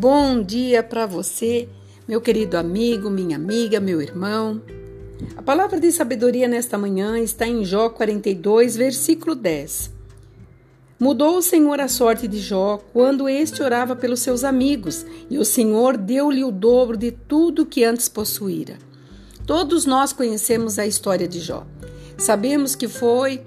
Bom dia para você, meu querido amigo, minha amiga, meu irmão. A palavra de sabedoria nesta manhã está em Jó 42, versículo 10. Mudou o Senhor a sorte de Jó quando este orava pelos seus amigos, e o Senhor deu-lhe o dobro de tudo que antes possuíra. Todos nós conhecemos a história de Jó. Sabemos que foi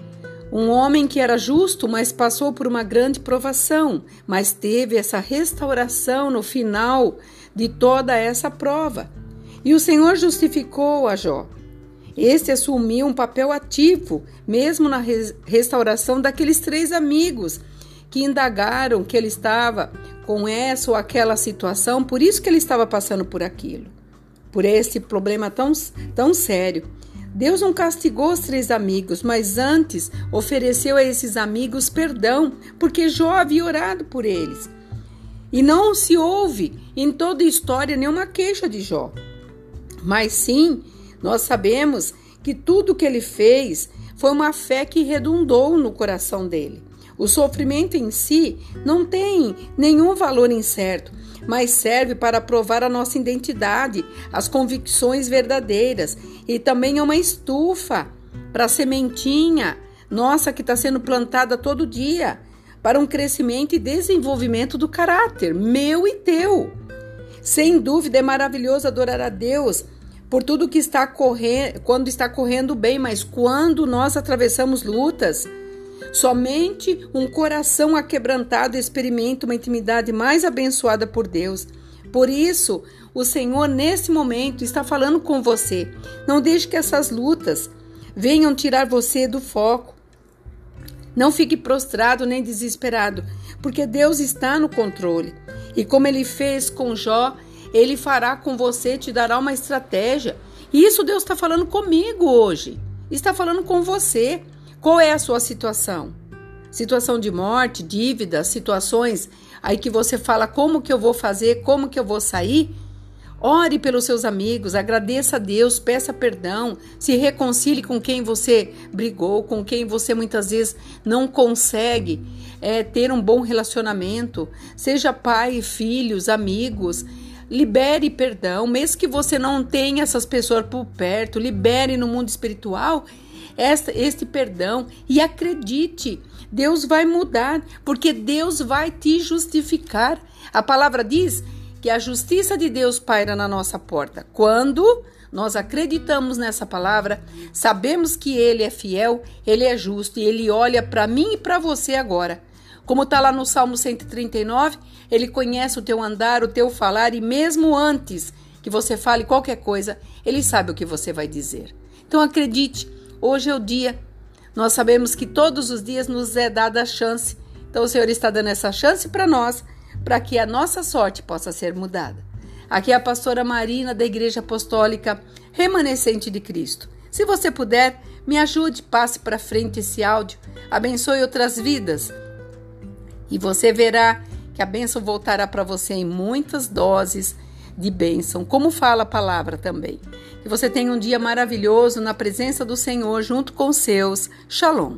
um homem que era justo, mas passou por uma grande provação, mas teve essa restauração no final de toda essa prova. E o Senhor justificou a Jó. Este assumiu um papel ativo, mesmo na restauração daqueles três amigos que indagaram que ele estava com essa ou aquela situação, por isso que ele estava passando por aquilo, por esse problema tão, tão sério. Deus não castigou os três amigos, mas antes ofereceu a esses amigos perdão, porque Jó havia orado por eles. E não se ouve em toda a história nenhuma queixa de Jó. Mas sim, nós sabemos que tudo que ele fez foi uma fé que redundou no coração dele. O sofrimento em si não tem nenhum valor incerto, mas serve para provar a nossa identidade, as convicções verdadeiras e também é uma estufa para a sementinha nossa que está sendo plantada todo dia para um crescimento e desenvolvimento do caráter, meu e teu. Sem dúvida é maravilhoso adorar a Deus por tudo que está correndo, quando está correndo bem, mas quando nós atravessamos lutas, Somente um coração aquebrantado experimenta uma intimidade mais abençoada por Deus. Por isso, o Senhor, nesse momento, está falando com você. Não deixe que essas lutas venham tirar você do foco. Não fique prostrado nem desesperado, porque Deus está no controle. E como ele fez com Jó, ele fará com você, te dará uma estratégia. E isso Deus está falando comigo hoje. Está falando com você. Qual é a sua situação? Situação de morte, dívida, situações aí que você fala como que eu vou fazer, como que eu vou sair? Ore pelos seus amigos, agradeça a Deus, peça perdão, se reconcilie com quem você brigou, com quem você muitas vezes não consegue é, ter um bom relacionamento. Seja pai, filhos, amigos. Libere perdão, mesmo que você não tenha essas pessoas por perto, libere no mundo espiritual esta, este perdão e acredite, Deus vai mudar, porque Deus vai te justificar. A palavra diz que a justiça de Deus paira na nossa porta. Quando nós acreditamos nessa palavra, sabemos que Ele é fiel, Ele é justo e Ele olha para mim e para você agora. Como está lá no Salmo 139, Ele conhece o teu andar, o teu falar e mesmo antes que você fale qualquer coisa, Ele sabe o que você vai dizer. Então acredite, Hoje é o dia. Nós sabemos que todos os dias nos é dada a chance. Então o Senhor está dando essa chance para nós, para que a nossa sorte possa ser mudada. Aqui é a pastora Marina da Igreja Apostólica Remanescente de Cristo. Se você puder, me ajude, passe para frente esse áudio, abençoe outras vidas. E você verá que a bênção voltará para você em muitas doses de bênção, como fala a palavra também. Que você tenha um dia maravilhoso na presença do Senhor junto com seus. Shalom.